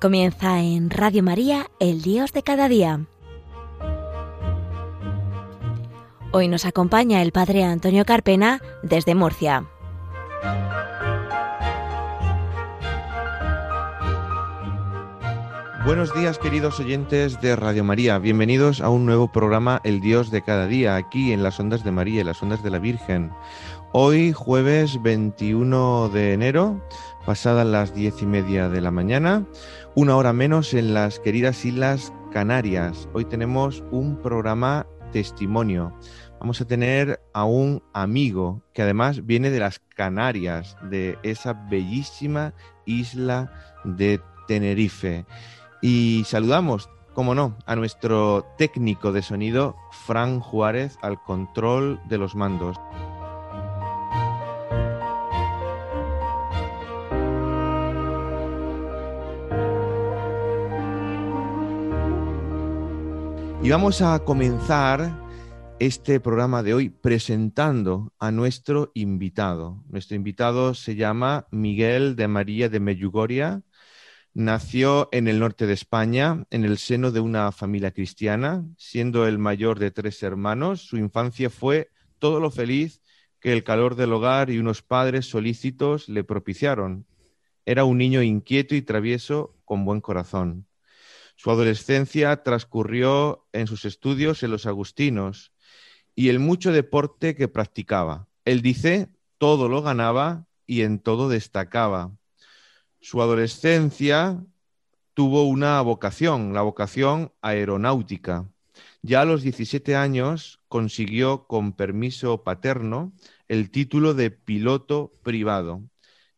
Comienza en Radio María, el Dios de cada día. Hoy nos acompaña el Padre Antonio Carpena desde Murcia. Buenos días queridos oyentes de Radio María, bienvenidos a un nuevo programa El Dios de cada día, aquí en las ondas de María, en las ondas de la Virgen. Hoy jueves 21 de enero, pasadas las diez y media de la mañana, una hora menos en las queridas Islas Canarias. Hoy tenemos un programa testimonio. Vamos a tener a un amigo que además viene de las Canarias, de esa bellísima isla de Tenerife. Y saludamos, como no, a nuestro técnico de sonido, Fran Juárez, al control de los mandos. Y vamos a comenzar este programa de hoy presentando a nuestro invitado. Nuestro invitado se llama Miguel de María de Meyugoria. Nació en el norte de España, en el seno de una familia cristiana, siendo el mayor de tres hermanos. Su infancia fue todo lo feliz que el calor del hogar y unos padres solícitos le propiciaron. Era un niño inquieto y travieso con buen corazón. Su adolescencia transcurrió en sus estudios en los Agustinos y el mucho deporte que practicaba. Él dice, todo lo ganaba y en todo destacaba. Su adolescencia tuvo una vocación, la vocación aeronáutica. Ya a los 17 años consiguió con permiso paterno el título de piloto privado.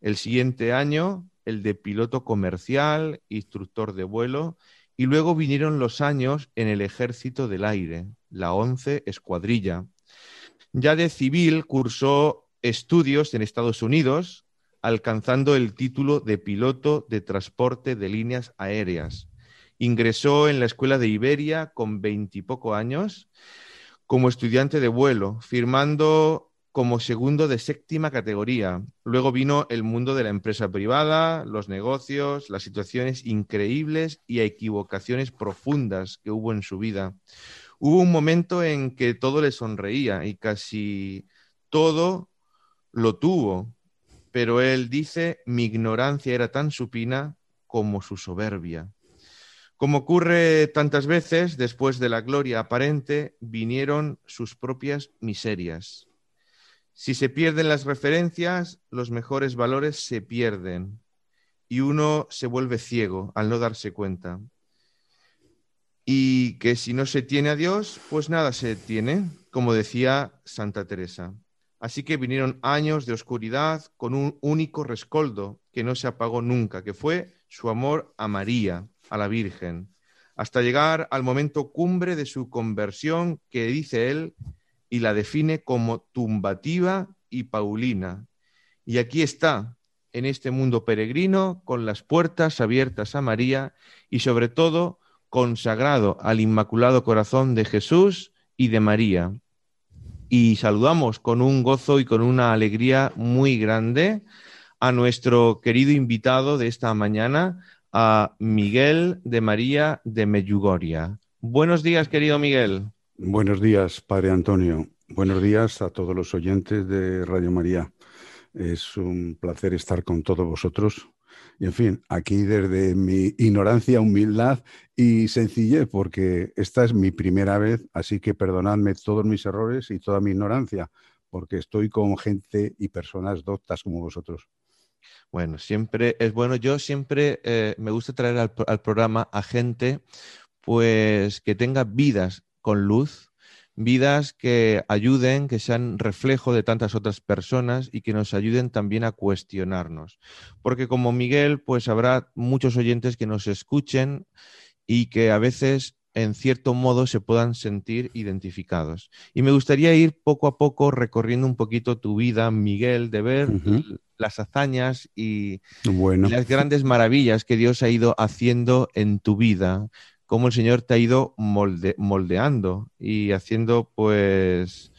El siguiente año el de piloto comercial, instructor de vuelo y luego vinieron los años en el Ejército del Aire, la 11 Escuadrilla. Ya de civil cursó estudios en Estados Unidos, alcanzando el título de piloto de transporte de líneas aéreas. Ingresó en la Escuela de Iberia con veintipoco años como estudiante de vuelo, firmando como segundo de séptima categoría. Luego vino el mundo de la empresa privada, los negocios, las situaciones increíbles y equivocaciones profundas que hubo en su vida. Hubo un momento en que todo le sonreía y casi todo lo tuvo, pero él dice, mi ignorancia era tan supina como su soberbia. Como ocurre tantas veces, después de la gloria aparente, vinieron sus propias miserias. Si se pierden las referencias, los mejores valores se pierden y uno se vuelve ciego al no darse cuenta. Y que si no se tiene a Dios, pues nada se tiene, como decía Santa Teresa. Así que vinieron años de oscuridad con un único rescoldo que no se apagó nunca, que fue su amor a María, a la Virgen, hasta llegar al momento cumbre de su conversión que dice él y la define como tumbativa y paulina. Y aquí está, en este mundo peregrino, con las puertas abiertas a María y sobre todo consagrado al Inmaculado Corazón de Jesús y de María. Y saludamos con un gozo y con una alegría muy grande a nuestro querido invitado de esta mañana, a Miguel de María de Meyugoria. Buenos días, querido Miguel. Buenos días, Padre Antonio. Buenos días a todos los oyentes de Radio María. Es un placer estar con todos vosotros. Y en fin, aquí desde mi ignorancia, humildad y sencillez, porque esta es mi primera vez, así que perdonadme todos mis errores y toda mi ignorancia, porque estoy con gente y personas doctas como vosotros. Bueno, siempre es bueno. Yo siempre eh, me gusta traer al, al programa a gente pues que tenga vidas con luz, vidas que ayuden, que sean reflejo de tantas otras personas y que nos ayuden también a cuestionarnos. Porque como Miguel, pues habrá muchos oyentes que nos escuchen y que a veces en cierto modo se puedan sentir identificados. Y me gustaría ir poco a poco recorriendo un poquito tu vida, Miguel, de ver las hazañas y las grandes maravillas que Dios ha ido haciendo en tu vida cómo el Señor te ha ido moldeando y haciendo pues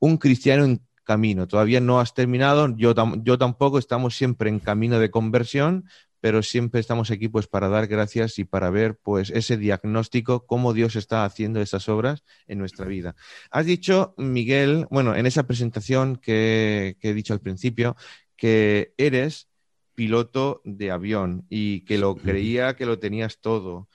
un cristiano en camino. Todavía no has terminado, yo, yo tampoco, estamos siempre en camino de conversión, pero siempre estamos aquí pues para dar gracias y para ver pues ese diagnóstico, cómo Dios está haciendo esas obras en nuestra vida. Has dicho, Miguel, bueno, en esa presentación que, que he dicho al principio, que eres piloto de avión y que lo creía que lo tenías todo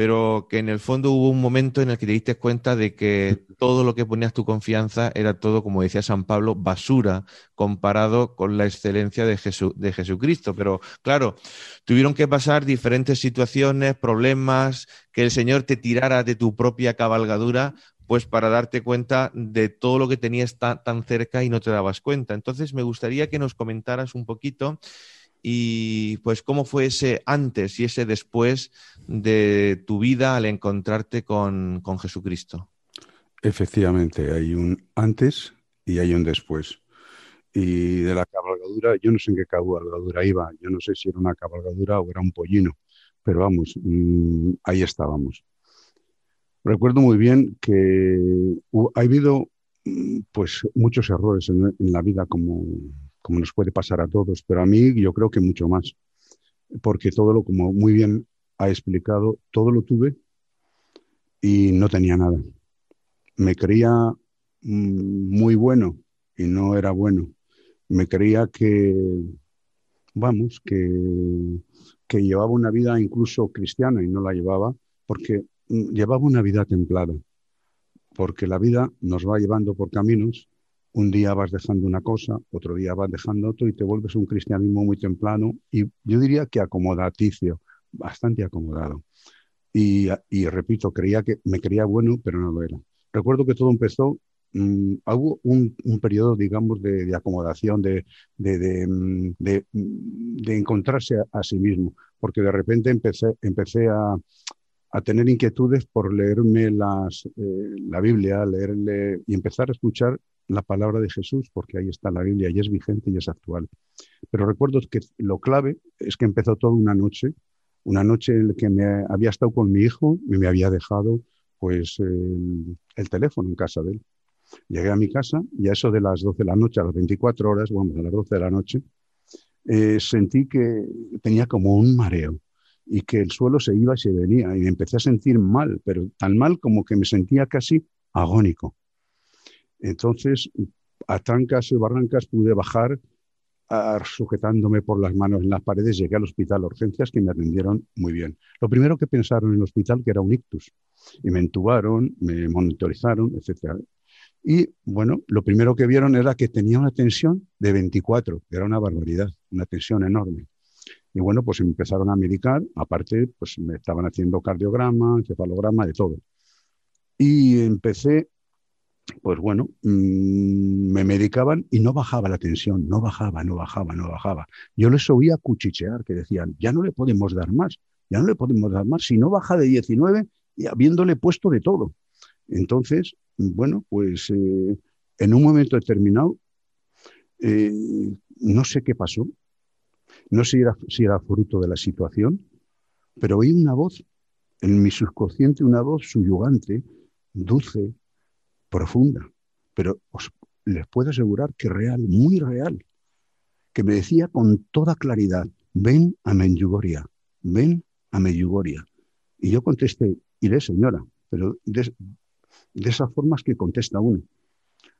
pero que en el fondo hubo un momento en el que te diste cuenta de que todo lo que ponías tu confianza era todo, como decía San Pablo, basura comparado con la excelencia de, de Jesucristo. Pero claro, tuvieron que pasar diferentes situaciones, problemas, que el Señor te tirara de tu propia cabalgadura pues para darte cuenta de todo lo que tenías tan cerca y no te dabas cuenta. Entonces, me gustaría que nos comentaras un poquito y pues cómo fue ese antes y ese después de tu vida al encontrarte con, Jesucristo. Efectivamente, hay un antes y hay un después. Y de la cabalgadura, yo no sé en qué cabalgadura iba, yo no sé si era una cabalgadura o era un pollino, pero vamos, mm, ahí estábamos. Recuerdo muy bien que ha habido mm, pues muchos errores en la vida como, como nos puede pasar a todos, pero a mí yo creo que mucho más, porque todo lo, como muy bien ha explicado, todo lo tuve y no tenía nada. Me creía mm, muy bueno y no era bueno. Me creía que, vamos, que, que llevaba una vida incluso cristiana y no la llevaba, porque mm, llevaba una vida templada, porque la vida nos va llevando por caminos un día vas dejando una cosa, otro día vas dejando otro y te vuelves un cristianismo muy templano y yo diría que acomodaticio, bastante acomodado. Y, repito, creía que me creía bueno, pero no lo era. Recuerdo que todo empezó, mm, hubo un, periodo, digamos, de, acomodación, de, mm, de, encontrarse a, sí mismo, porque de repente empecé, empecé a, a tener inquietudes por leerme las, eh, la Biblia, leerle y empezar a escuchar la palabra de Jesús, porque ahí está la Biblia y es vigente y es actual. Pero recuerdo que lo clave es que empezó toda una noche, una noche en la que me había estado con mi hijo y me había dejado pues el, teléfono en casa de él. Llegué a mi casa y a eso de las 12 de la noche, a las 24 horas, vamos, a las 12 de la noche, eh, sentí que tenía como un mareo y que el suelo se iba y se venía y me empecé a sentir mal, pero tan mal como que me sentía casi agónico. Entonces, a trancas y barrancas pude bajar sujetándome por las manos en las paredes, llegué al hospital urgencias que me atendieron muy bien. Lo primero que pensaron en el hospital que era un ictus y me entubaron, me monitorizaron, etc. Y bueno, lo primero que vieron era que tenía una tensión de 24, era una barbaridad, una tensión enorme. Y bueno, pues empezaron a medicar, aparte, pues me estaban haciendo cardiograma, encefalograma, de todo. Y empecé pues bueno, mm, me medicaban y no bajaba la tensión, no bajaba, no bajaba, no bajaba. Yo les oía cuchichear, que decían, ya no le podemos dar más, ya no le podemos dar más, si no baja de 19 y habiéndole puesto de todo. Entonces, bueno, pues eh, en un momento determinado, eh, no sé qué pasó, no sé si era fruto de la situación, pero oí una voz, en mi subconsciente una voz suyugante, dulce, profunda, pero os les puedo asegurar que real, muy real, que me decía con toda claridad, ven a Menyugoria, ven a Menyugoria. Y yo contesté, iré señora, pero de, de esas formas que contesta uno.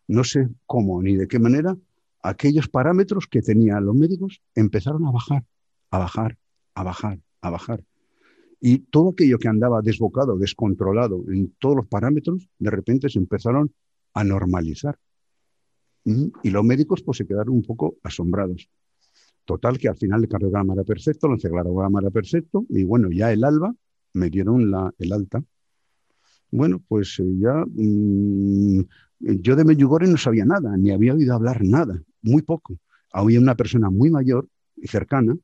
No sé cómo ni de qué manera aquellos parámetros que tenían los médicos empezaron a bajar, a bajar, a bajar, a bajar. Y todo aquello que andaba desbocado, descontrolado en todos los parámetros, de repente se empezaron a normalizar. Y los médicos pues se quedaron un poco asombrados. Total, que al final el cardiograma era perfecto, el encefalograma era perfecto, y bueno, ya el alba me dieron la, el alta. Bueno, pues eh, ya mm, yo de Medjugorje no sabía nada, ni había oído hablar nada, muy poco. Había una persona muy mayor y cercana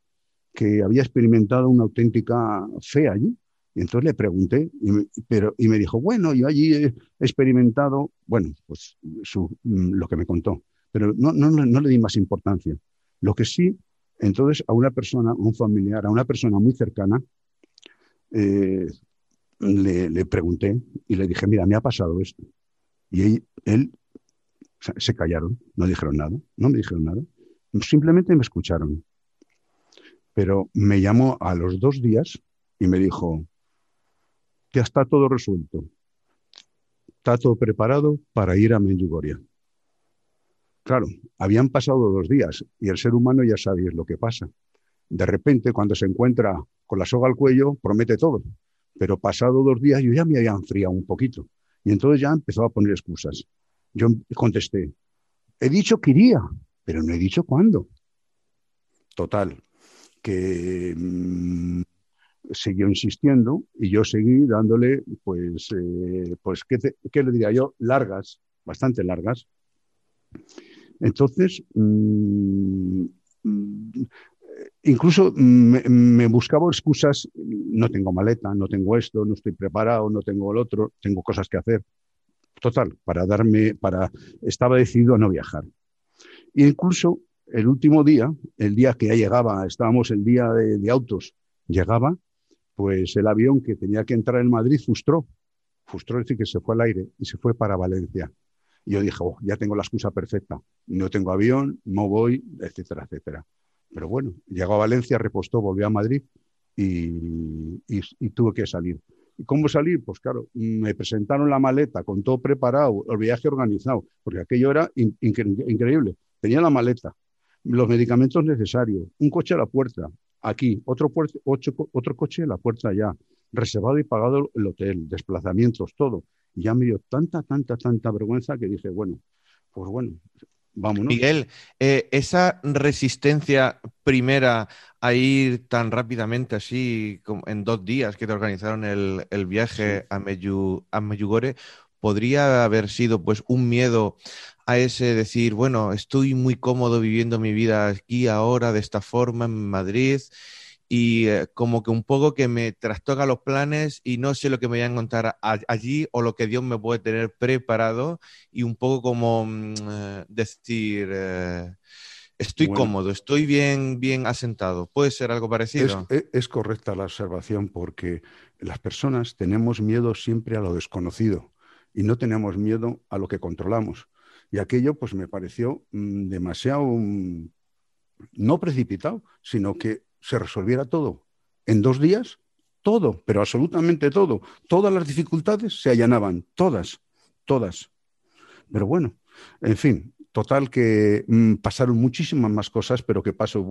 que había experimentado una auténtica fe allí. Y entonces le pregunté, y me, pero, y me dijo, bueno, yo allí he experimentado, bueno, pues mm, lo que me contó, pero no, no, no, le di más importancia. Lo que sí, entonces a una persona, a un familiar, a una persona muy cercana, eh, le, le, pregunté y le dije, mira, me ha pasado esto. Y él, él se callaron, no dijeron nada, no me dijeron nada, simplemente me escucharon. Pero me llamó a los dos días y me dijo, ya está todo resuelto, está todo preparado para ir a Medjugorje. Claro, habían pasado dos días y el ser humano ya sabéis lo que pasa. De repente, cuando se encuentra con la soga al cuello, promete todo. Pero pasado dos días yo ya me había enfriado un poquito. Y entonces ya empezó a poner excusas. Yo contesté, he dicho que iría, pero no he dicho cuándo. Total, que mm, siguió insistiendo y yo seguí dándole, pues, eh, pues ¿qué, ¿qué, le diría yo? Largas, bastante largas. Entonces, mm, mm, incluso me, buscaba excusas, no tengo maleta, no tengo esto, no estoy preparado, no tengo el otro, tengo cosas que hacer. Total, para darme, para, estaba decidido a no viajar. E incluso el último día, el día que ya llegaba, estábamos el día de, autos, llegaba, pues el avión que tenía que entrar en Madrid frustró, frustró, es decir, que se fue al aire y se fue para Valencia. Y yo dije, oh, ya tengo la excusa perfecta. No tengo avión, no voy, etcétera, etcétera. Pero bueno, llegó a Valencia, repostó, volvió a Madrid y, tuve que salir. ¿Y cómo salir? Pues claro, me presentaron la maleta con todo preparado, el viaje organizado, porque aquello era increíble. Tenía la maleta, los medicamentos necesarios, un coche a la puerta, aquí, otro, otro coche a la puerta allá, reservado y pagado el hotel, desplazamientos, todo. Ya me dio tanta, tanta, tanta vergüenza que dije, bueno, pues bueno, vámonos. Miguel, eh, esa resistencia primera a ir tan rápidamente así, como en dos días que te organizaron el, viaje a, a Meyugore, podría haber sido pues un miedo a ese decir, bueno, estoy muy cómodo viviendo mi vida aquí ahora de esta forma en Madrid y eh, como que un poco que me trastoca los planes y no sé lo que me voy a encontrar allí o lo que Dios me puede tener preparado y un poco como mm, eh, decir, eh, estoy cómodo, estoy bien, bien asentado. ¿Puede ser algo parecido? Es, es, correcta la observación porque las personas tenemos miedo siempre a lo desconocido y no tenemos miedo a lo que controlamos. Y aquello pues me pareció mm, demasiado, mm, no precipitado, sino que se resolviera todo. En dos días, todo, pero absolutamente todo. Todas las dificultades se allanaban, todas, todas. Pero bueno, en fin, total que mm, pasaron muchísimas más cosas, pero que pasó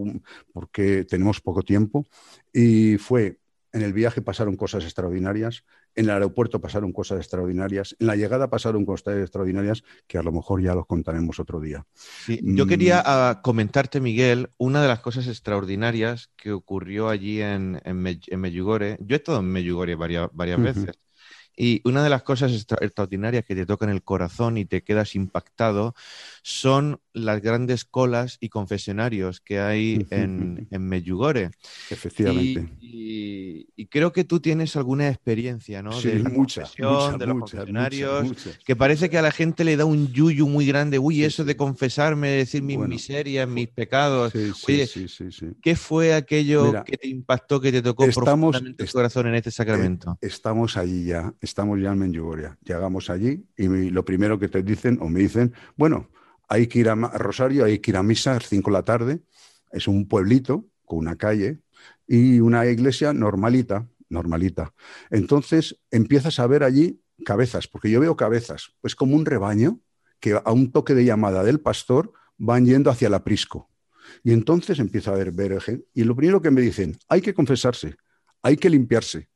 porque tenemos poco tiempo. Y fue en el viaje pasaron cosas extraordinarias, en el aeropuerto pasaron cosas extraordinarias, en la llegada pasaron cosas extraordinarias que a lo mejor ya los contaremos otro día. yo quería mm. ah, comentarte, Miguel, una de las cosas extraordinarias que ocurrió allí en, en, Medjugorje. Yo he estado en Medjugorje varias, varias veces. Y una de las cosas extraordinarias que te tocan el corazón y te quedas impactado son las grandes colas y confesionarios que hay en, en Medjugorje. Efectivamente. Y, creo que tú tienes alguna experiencia, ¿no? de la mucha, de los confesionarios, que parece que a la gente le da un yuyu muy grande. Uy, eso de confesarme, decir mis miserias, mis pecados. Oye, ¿qué fue aquello que te impactó, que te tocó profundamente el corazón en este sacramento? Eh, estamos allí ya, estamos ya en Medjugorje. Llegamos allí y lo primero que te dicen o me dicen, bueno, hay que ir a Rosario, hay que ir a misa a las 5 de la tarde. Es un pueblito con una calle y una iglesia normalita, normalita. Entonces empiezas a ver allí cabezas, porque yo veo cabezas, pues como un rebaño que a un toque de llamada del pastor van yendo hacia el aprisco. Y entonces empieza a ver, ver y lo primero que me dicen, hay que confesarse, hay que limpiarse.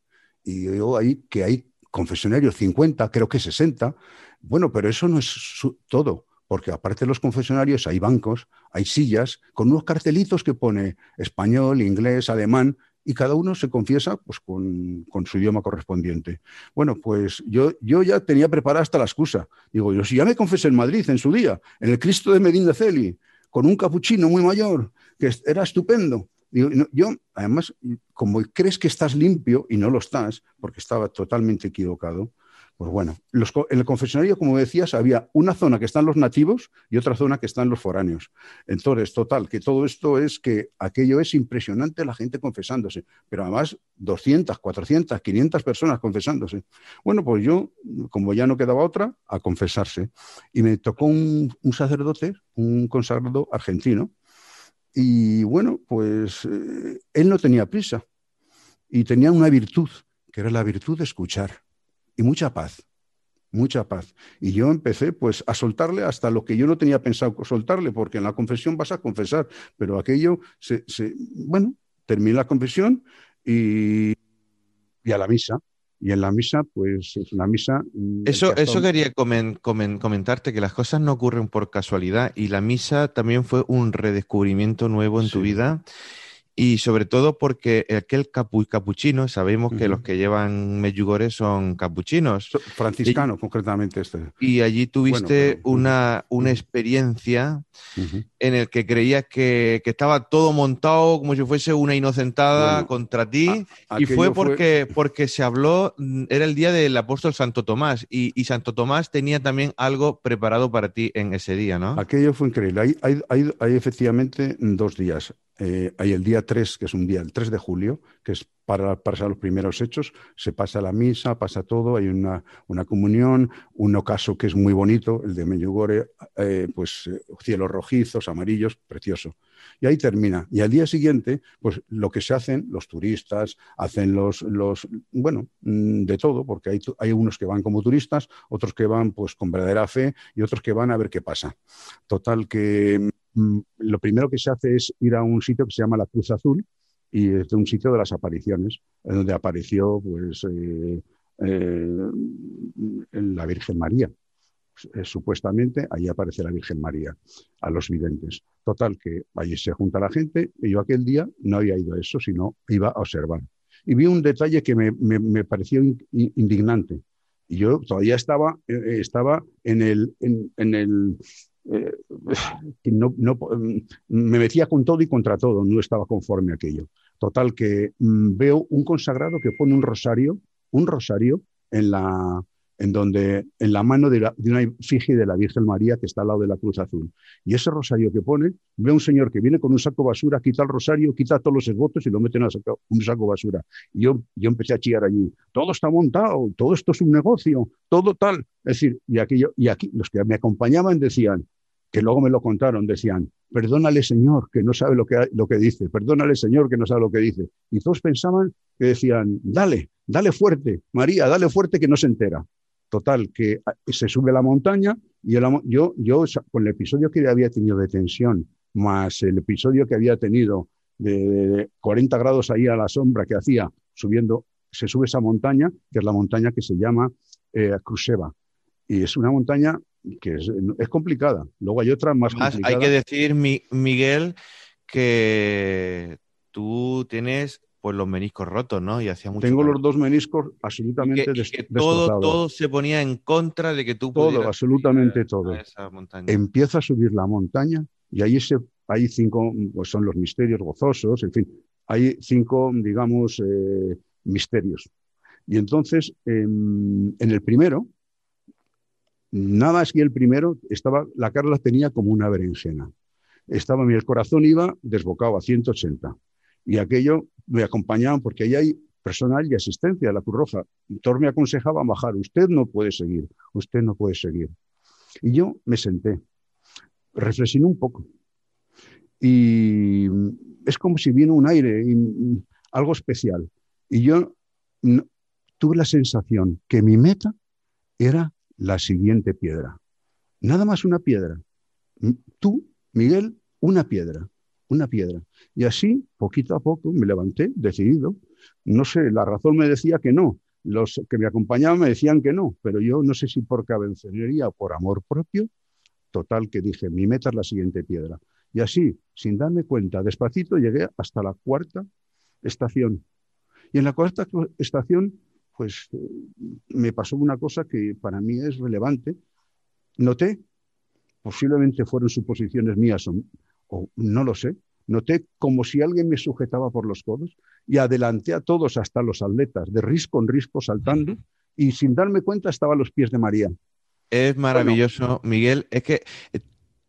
Y yo ahí que hay confesionarios 50, creo que 60. Bueno, pero eso no es todo porque aparte de los confesionarios hay bancos, hay sillas con unos cartelitos que pone español, inglés, alemán, y cada uno se confiesa pues, con, su idioma correspondiente. Bueno, pues yo, yo ya tenía preparada hasta la excusa. Digo, yo si ya me confesé en Madrid en su día, en el Cristo de Medina Celi, con un capuchino muy mayor, que era estupendo. Yo, además, como crees que estás limpio y no lo estás, porque estaba totalmente equivocado, pues bueno, en el confesionario, como decías, había una zona que están los nativos y otra zona que están los foráneos. Entonces, total, que todo esto es que aquello es impresionante la gente confesándose, pero además 200, 400, 500 personas confesándose. Bueno, pues yo, como ya no quedaba otra, a confesarse. Y me tocó un, sacerdote, un consagrado argentino, Y bueno, pues eh, él no tenía prisa y tenía una virtud, que era la virtud de escuchar y mucha paz, mucha paz. Y yo empecé pues a soltarle hasta lo que yo no tenía pensado soltarle, porque en la confesión vas a confesar, pero aquello, se, bueno, terminé la confesión y, y a la misa. Y en la misa, pues es una misa... Mm, eso, eso quería comentarte, que las cosas no ocurren por casualidad y la misa también fue un redescubrimiento nuevo en tu vida y sobre todo porque aquel capu capuchino, sabemos que los que llevan Medjugorje son capuchinos. Franciscanos, concretamente este. Y allí tuviste una, una experiencia en el que creías que, estaba todo montado como si fuese una inocentada contra ti. y fue porque, porque se habló, mm, era el día del apóstol Santo Tomás, y, Santo Tomás tenía también algo preparado para ti en ese día, ¿no? Aquello fue increíble. Hay, hay, hay efectivamente dos días. Eh, hay el día 3, que es un día, el 3 de julio, que es para pasar los primeros hechos, se pasa la misa, pasa todo, hay una, una comunión, un ocaso que es muy bonito, el de Meyugore, eh, pues eh, cielos rojizos, amarillos, precioso. Y ahí termina. Y al día siguiente, pues lo que se hacen, los turistas, hacen los, los bueno, mm, de todo, porque hay, hay unos que van como turistas, otros que van pues con verdadera fe y otros que van a ver qué pasa. Total que lo primero que se hace es ir a un sitio que se llama la Cruz Azul y es un sitio de las apariciones, donde apareció pues, eh, eh, la Virgen María. Eh, supuestamente ahí aparece la Virgen María a los videntes. Total, que allí se junta la gente y yo aquel día no había ido a eso, sino iba a observar. Y vi un detalle que me, pareció indignante. Yo todavía estaba, estaba en el, en el eh, no, mm, me metía con todo y contra todo, no estaba conforme a aquello. Total, que mm, veo un consagrado que pone un rosario, un rosario en la, en donde, en la mano de, una efigie de la Virgen María que está al lado de la Cruz Azul. Y ese rosario que pone, ve un señor que viene con un saco basura, quita el rosario, quita todos los esbotos y lo mete en un saco basura. Y yo, yo empecé a chillar allí, todo está montado, todo esto es un negocio, todo tal. Es decir, y, y aquí los que me acompañaban decían, que luego me lo contaron, decían, perdónale Señor, que no sabe lo que, lo que dice, perdónale Señor, que no sabe lo que dice. Y todos pensaban que decían, dale, dale fuerte, María, dale fuerte que no se entera. Total, que ah, se sube a la montaña y yo, yo con el episodio que había tenido de tensión, más el episodio que había tenido de, 40 grados ahí a la sombra que hacía subiendo, se sube esa montaña, que es la montaña que se llama eh, Cruseva. Y es una montaña que es, complicada. Luego hay otra más complicada. Hay que decir, Miguel, que tú tienes pues los meniscos rotos, ¿no? Y hacía mucho Tengo los dos meniscos absolutamente que, todo, todo se ponía en contra de que tú Todo, absolutamente todo. Empieza a subir la montaña y ahí se, hay cinco, pues son los misterios gozosos, en fin, hay cinco, digamos, eh, misterios. Y entonces, en el primero, Nada más que el primero, estaba, la Carla tenía como una berenjena. Estaba, el corazón iba desbocado a 180. Y aquello me acompañaban porque ahí hay personal y asistencia de la Cruz Roja. Thor me aconsejaba bajar, usted no puede seguir, usted no puede seguir. Y yo me senté, reflexioné un poco. Y es como si vino un aire, algo especial. Y yo tuve la sensación que mi meta era la siguiente piedra. Nada más una piedra. Tú, Miguel, una piedra, una piedra. Y así, poquito a poco, me levanté, decidido. No sé, la razón me decía que no. Los que me acompañaban me decían que no, pero yo no sé si por cabezonería o por amor propio, total que dije, mi meta es la siguiente piedra. Y así, sin darme cuenta, despacito llegué hasta la cuarta estación. Y en la cuarta estación pues me pasó una cosa que para mí es relevante. Noté, posiblemente fueron suposiciones mías o, no lo sé, noté como si alguien me sujetaba por los codos y adelanté a todos hasta los atletas, de risco en risco saltando, y sin darme cuenta estaba a los pies de María. Es maravilloso, Miguel. Es que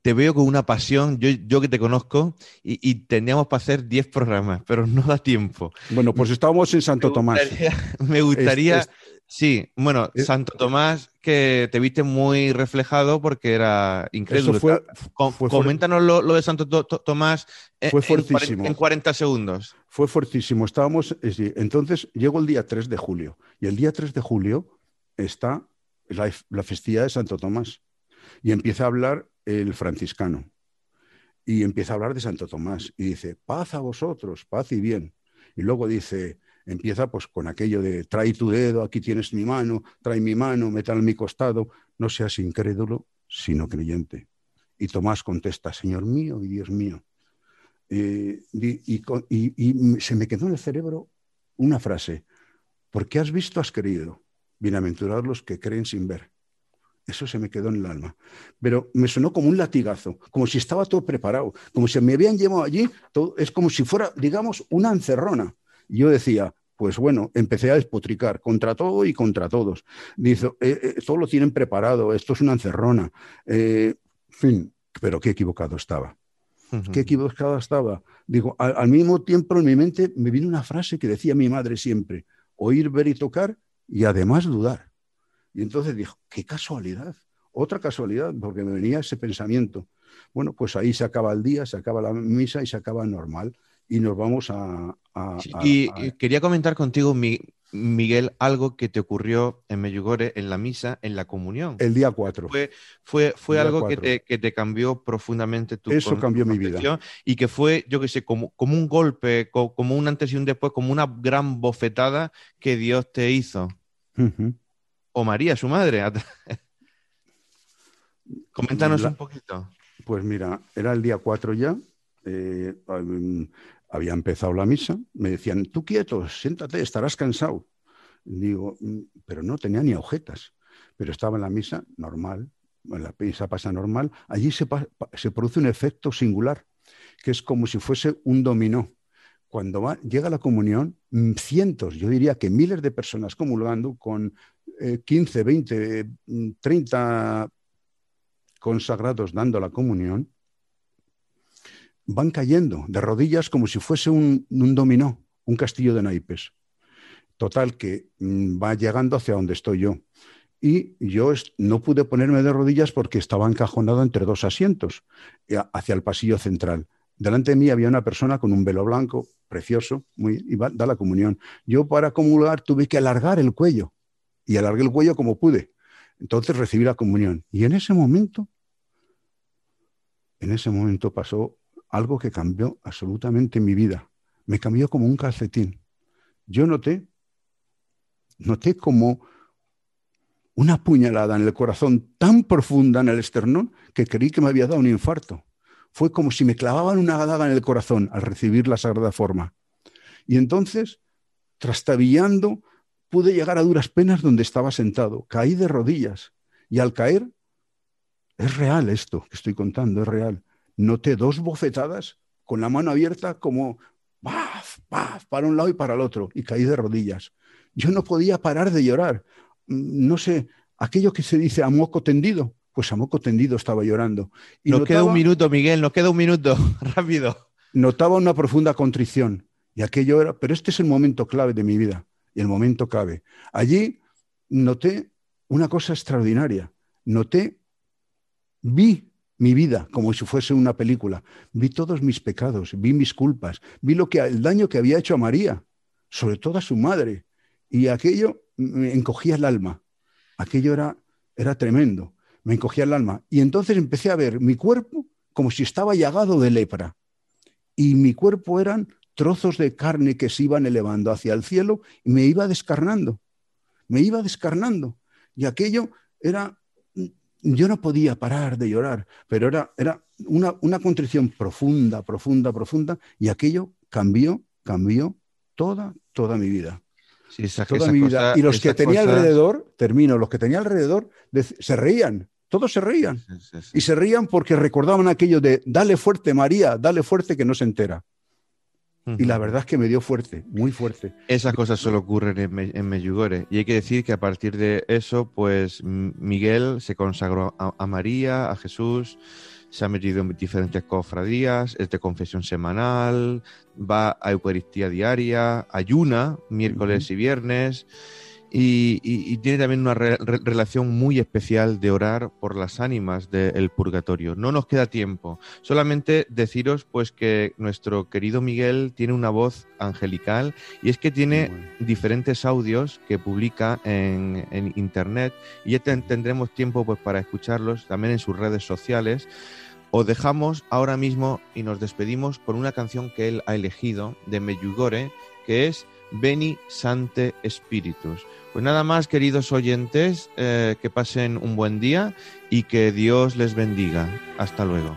te veo con una pasión, yo, yo que te conozco, y, y teníamos para hacer 10 programas, pero no da tiempo. Bueno, pues estábamos en Santo Tomás. me gustaría Sí, bueno, Eh, Santo Tomás, que te viste muy reflejado porque era. Eso fue- fue fuer- coméntanos lo, lo de Santo To- To- Tomás en, Fue en cuaren- fuertísimo. en 40 segundos. Fue fuertísimo. Estábamos, entonces llegó el día 3 de julio y el día 3 de julio está la, la festividad de Santo Tomás y empieza a hablar el franciscano y empieza a hablar de Santo Tomás y dice, paz a vosotros, paz y bien. Y luego dice, empieza pues con aquello de, trae tu dedo, aquí tienes mi mano, trae mi mano, metal mi costado, no seas incrédulo, sino creyente. Y Tomás contesta, Señor mío y Dios mío. Eh, y, se me quedó en el cerebro una frase, porque has visto, has creído, bienaventurados los que creen sin ver. Eso se me quedó en el alma. Pero me sonó como un latigazo, como si estaba todo preparado, como si me habían llevado allí, es como si fuera, digamos, una encerrona. Yo decía, pues bueno, empecé a despotricar contra todo y contra todos. Dice, eh, eh, todo lo tienen preparado, esto es una encerrona. Eh, fin, pero qué equivocado estaba qué equivocado estaba. Digo, al, al mismo tiempo en mi mente me vino una frase que decía mi madre siempre, oír, ver y tocar y además dudar. Y entonces dijo, qué casualidad, otra casualidad, porque me venía ese pensamiento. Bueno, pues ahí se acaba el día, se acaba la misa y se acaba normal. Y nos vamos a... a- Sí, a- y quería comentar contigo, Mi- Miguel, algo que te ocurrió en Medjugorje en la misa, en la comunión. el día 4. Fue, fue, fue algo que te, que te cambió profundamente tu Eso con- cambió mi vida. y que fue, yo que sé, como, como un golpe, co- como un antes y un después, como una gran bofetada que Dios te hizo. O María, su madre. Coméntanos La- un poquito. Pues mira, era el día 4 ya, eh, um, había empezado la misa, me decían, tú quieto, siéntate, estarás cansado. Digo, "Mm", pero no tenía ni agujetas, pero estaba en la misa normal, en la misa pasa normal, allí se, produce un efecto singular, que es como si fuese un dominó. Cuando va- llega la comunión, mm, cientos, yo diría que miles de personas comulgando con eh, 15, 20, mm, 30 consagrados dando la comunión, van cayendo de rodillas como si fuese un, dominó, un castillo de naipes. Total, que mm, va llegando hacia donde estoy yo. Y yo no pude ponerme de rodillas porque estaba encajonado entre dos asientos, eh, hacia el pasillo central. Delante de mí había una persona con un velo blanco, precioso, muy, y va- da la comunión. Yo para comulgar tuve que alargar el cuello, y alargué el cuello como pude. Entonces recibí la comunión. Y en ese momento, en ese momento pasó algo que cambió absolutamente mi vida. Me cambió como un calcetín. Yo noté, noté como una puñalada en el corazón tan profunda en el esternón que creí que me había dado un infarto. Fue como si me clavaban una daga en el corazón al recibir la sagrada forma. Y entonces, trastabillando, pude llegar a duras penas donde estaba sentado. Caí de rodillas y al caer, es real esto que estoy contando, es real. Noté dos bofetadas con la mano abierta como ¡paf! ¡paf! para un lado y para el otro y caí de rodillas. Yo no podía parar de llorar. Mm, No sé, aquello que se dice a moco tendido, pues a moco tendido estaba llorando. Y Nos queda un minuto, Miguel, nos queda un minuto. Rápido. notaba una profunda contrición y aquello era, pero este es el momento clave de mi vida y el momento clave. Allí noté una cosa extraordinaria, noté, vi mi vida como si fuese una película, vi todos mis pecados, vi mis culpas, vi lo que el daño que había hecho a María, sobre todo a su madre, y aquello me encogía el alma. Aquello era, era tremendo, me encogía el alma. Y entonces empecé a ver mi cuerpo como si estaba llagado de lepra y mi cuerpo eran trozos de carne que se iban elevando hacia el cielo y me iba descarnando, me iba descarnando. Y aquello era, yo no podía parar de llorar, pero era, era una, una contrición profunda, profunda, profunda, y aquello cambió, cambió toda, toda mi vida. Sí, esa- Toda esa mi cosa- vida. Y los que tenía alrededor, termino, los que tenía alrededor se reían, todos se reían. Sí, sí, sí. Y se reían porque recordaban aquello de, dale fuerte María, dale fuerte que no se entera. Y la verdad es que me dio fuerte, muy fuerte. Esas cosas solo ocurren en, Me- en. Y hay que decir que a partir de eso, pues Miguel se consagró a, a María, a Jesús, se ha metido en diferentes cofradías, es de confesión semanal, va a Eucaristía diaria, ayuna miércoles y viernes. Y, tiene también una relación muy especial de orar por las ánimas del purgatorio. No nos queda tiempo, solamente deciros pues que nuestro querido Miguel tiene una voz angelical y es que tiene diferentes audios que publica en, internet y ya tendremos tiempo pues para escucharlos también en sus redes sociales. Os dejamos ahora mismo y nos despedimos con una canción que él ha elegido de Meyugore que es Beni Sante Spiritus. Pues nada más, queridos oyentes, eh, que pasen un buen día y que Dios les bendiga. Hasta luego.